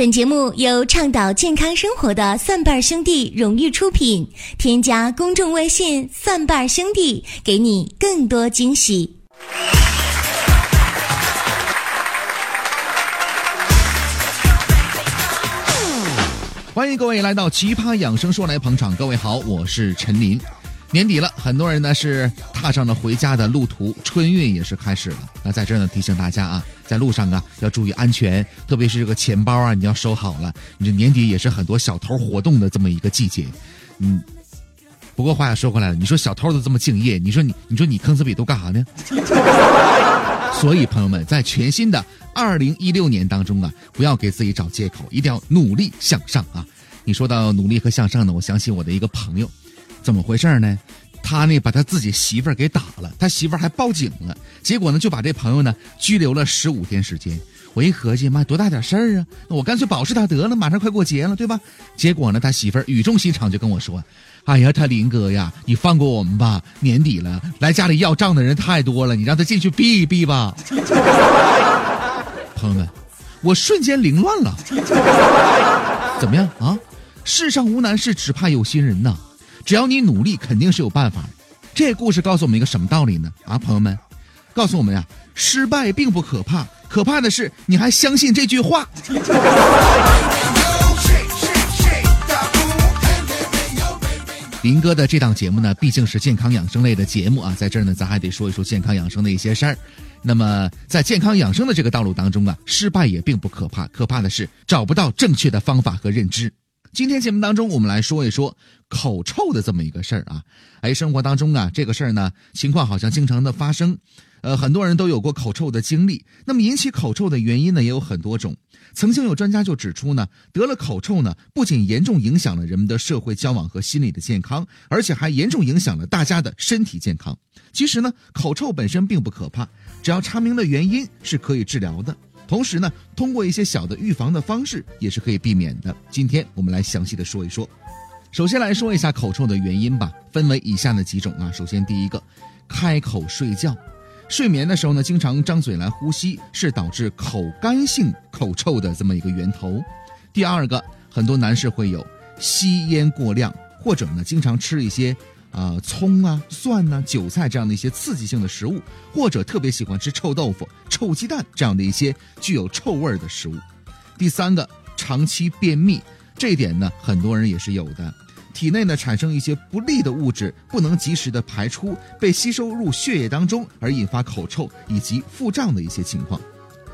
本节目由倡导健康生活的蒜瓣兄弟荣誉出品。添加公众微信“蒜瓣兄弟”，给你更多惊喜。欢迎各位来到《奇葩养生说》来捧场。各位好，我是陈林。年底了，很多人呢是踏上了回家的路途，春运也是开始了。那在这儿呢，提醒大家啊，在路上啊要注意安全，特别是这个钱包啊，你要收好了。你这年底也是很多小偷活动的这么一个季节，嗯。不过话又说回来了，你说小偷都这么敬业，你说你，你说你坑死比都干啥呢？所以朋友们，在全新的二零一六年当中啊，不要给自己找借口，一定要努力向上啊！你说到努力和向上呢，我想起我的一个朋友。怎么回事呢？他呢把他自己媳妇儿给打了，他媳妇儿还报警了，结果呢就把这朋友呢拘留了十五天时间。我一合计，妈多大点事儿啊？那我干脆保释他得了，马上快过节了，对吧？结果呢，他媳妇儿语重心长就跟我说：“哎呀，他林哥呀，你放过我们吧，年底了，来家里要账的人太多了，你让他进去避一避吧。”朋友们，我瞬间凌乱了。怎么样啊？世上无难事，只怕有心人呐。只要你努力，肯定是有办法。这故事告诉我们一个什么道理呢？啊，朋友们，告诉我们呀，失败并不可怕，可怕的是你还相信这句话。林哥的这档节目呢，毕竟是健康养生类的节目啊，在这儿呢，咱还得说一说健康养生的一些事儿。那么，在健康养生的这个道路当中啊，失败也并不可怕，可怕的是找不到正确的方法和认知。今天节目当中，我们来说一说口臭的这么一个事儿啊。哎，生活当中啊，这个事儿呢，情况好像经常的发生。呃，很多人都有过口臭的经历。那么引起口臭的原因呢，也有很多种。曾经有专家就指出呢，得了口臭呢，不仅严重影响了人们的社会交往和心理的健康，而且还严重影响了大家的身体健康。其实呢，口臭本身并不可怕，只要查明了原因，是可以治疗的。同时呢，通过一些小的预防的方式也是可以避免的。今天我们来详细的说一说。首先来说一下口臭的原因吧，分为以下的几种啊。首先第一个，开口睡觉，睡眠的时候呢，经常张嘴来呼吸，是导致口干性口臭的这么一个源头。第二个，很多男士会有吸烟过量，或者呢，经常吃一些。啊，葱啊、蒜呐、韭菜这样的一些刺激性的食物，或者特别喜欢吃臭豆腐、臭鸡蛋这样的一些具有臭味儿的食物。第三个，长期便秘，这一点呢，很多人也是有的，体内呢产生一些不利的物质，不能及时的排出，被吸收入血液当中，而引发口臭以及腹胀的一些情况。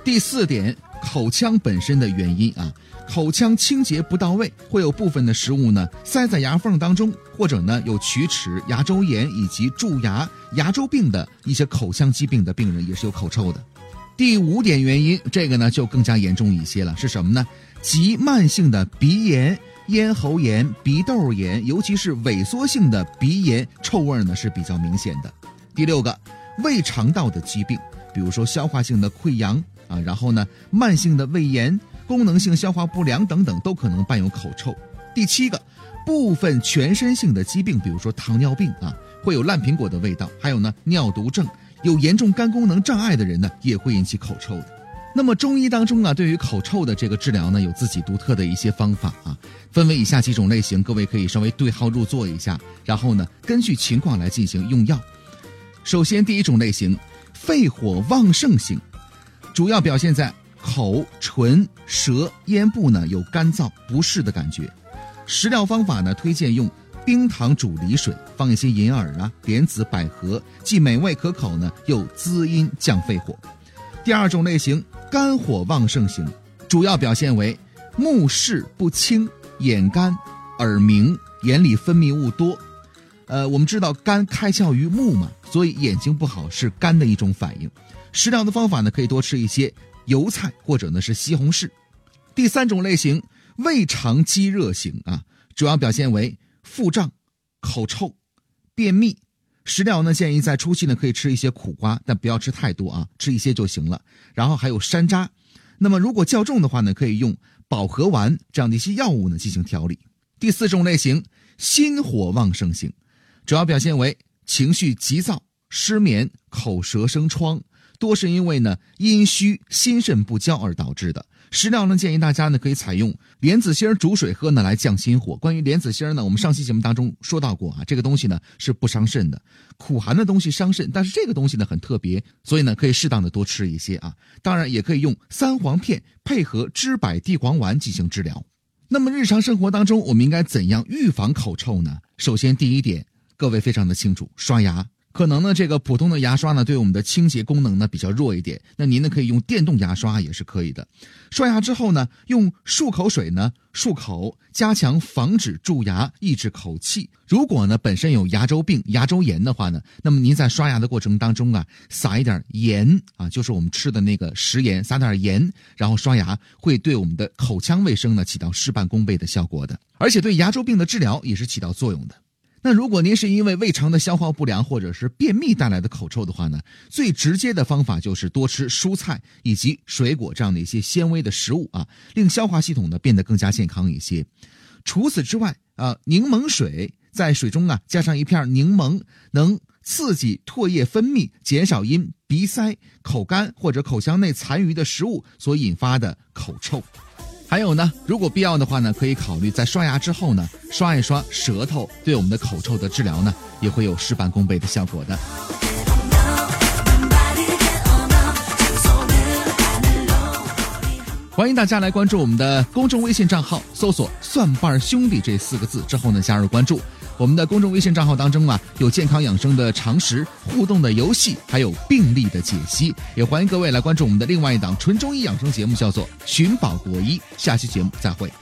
第四点，口腔本身的原因啊。口腔清洁不到位，会有部分的食物呢塞在牙缝当中，或者呢有龋齿、牙周炎以及蛀牙、牙周病的一些口腔疾病的病人也是有口臭的。第五点原因，这个呢就更加严重一些了，是什么呢？急慢性的鼻炎、咽喉炎、鼻窦炎，尤其是萎缩性的鼻炎，臭味呢是比较明显的。第六个，胃肠道的疾病，比如说消化性的溃疡啊，然后呢慢性的胃炎。功能性消化不良等等都可能伴有口臭。第七个，部分全身性的疾病，比如说糖尿病啊，会有烂苹果的味道。还有呢，尿毒症，有严重肝功能障碍的人呢，也会引起口臭的。那么中医当中啊，对于口臭的这个治疗呢，有自己独特的一些方法啊，分为以下几种类型，各位可以稍微对号入座一下，然后呢，根据情况来进行用药。首先，第一种类型，肺火旺盛型，主要表现在。口、唇、舌、咽部呢有干燥不适的感觉，食疗方法呢推荐用冰糖煮梨水，放一些银耳啊、莲子、百合，既美味可口呢，又滋阴降肺火。第二种类型，肝火旺盛型，主要表现为目视不清、眼干、耳鸣、眼里分泌物多。呃，我们知道肝开窍于目嘛，所以眼睛不好是肝的一种反应。食疗的方法呢，可以多吃一些。油菜或者呢是西红柿，第三种类型胃肠积热型啊，主要表现为腹胀、口臭、便秘。食疗呢建议在初期呢可以吃一些苦瓜，但不要吃太多啊，吃一些就行了。然后还有山楂，那么如果较重的话呢，可以用保和丸这样的一些药物呢进行调理。第四种类型心火旺盛型，主要表现为情绪急躁、失眠、口舌生疮。多是因为呢阴虚心肾不交而导致的，食疗呢，建议大家呢可以采用莲子心煮水喝呢来降心火。关于莲子心呢，我们上期节目当中说到过啊，这个东西呢是不伤肾的，苦寒的东西伤肾，但是这个东西呢很特别，所以呢可以适当的多吃一些啊。当然也可以用三黄片配合知柏地黄丸进行治疗。那么日常生活当中，我们应该怎样预防口臭呢？首先第一点，各位非常的清楚，刷牙。可能呢，这个普通的牙刷呢，对我们的清洁功能呢比较弱一点。那您呢可以用电动牙刷也是可以的。刷牙之后呢，用漱口水呢漱口，加强防止蛀牙，抑制口气。如果呢本身有牙周病、牙周炎的话呢，那么您在刷牙的过程当中啊，撒一点盐啊，就是我们吃的那个食盐，撒点盐，然后刷牙，会对我们的口腔卫生呢起到事半功倍的效果的，而且对牙周病的治疗也是起到作用的。那如果您是因为胃肠的消化不良或者是便秘带来的口臭的话呢，最直接的方法就是多吃蔬菜以及水果这样的一些纤维的食物啊，令消化系统呢变得更加健康一些。除此之外啊，柠檬水在水中啊加上一片柠檬，能刺激唾液分泌，减少因鼻塞、口干或者口腔内残余的食物所引发的口臭。还有呢，如果必要的话呢，可以考虑在刷牙之后呢，刷一刷舌头，对我们的口臭的治疗呢，也会有事半功倍的效果的。欢迎大家来关注我们的公众微信账号，搜索“蒜瓣兄弟”这四个字之后呢，加入关注。我们的公众微信账号当中啊，有健康养生的常识、互动的游戏，还有病例的解析。也欢迎各位来关注我们的另外一档纯中医养生节目，叫做《寻宝国医》。下期节目再会。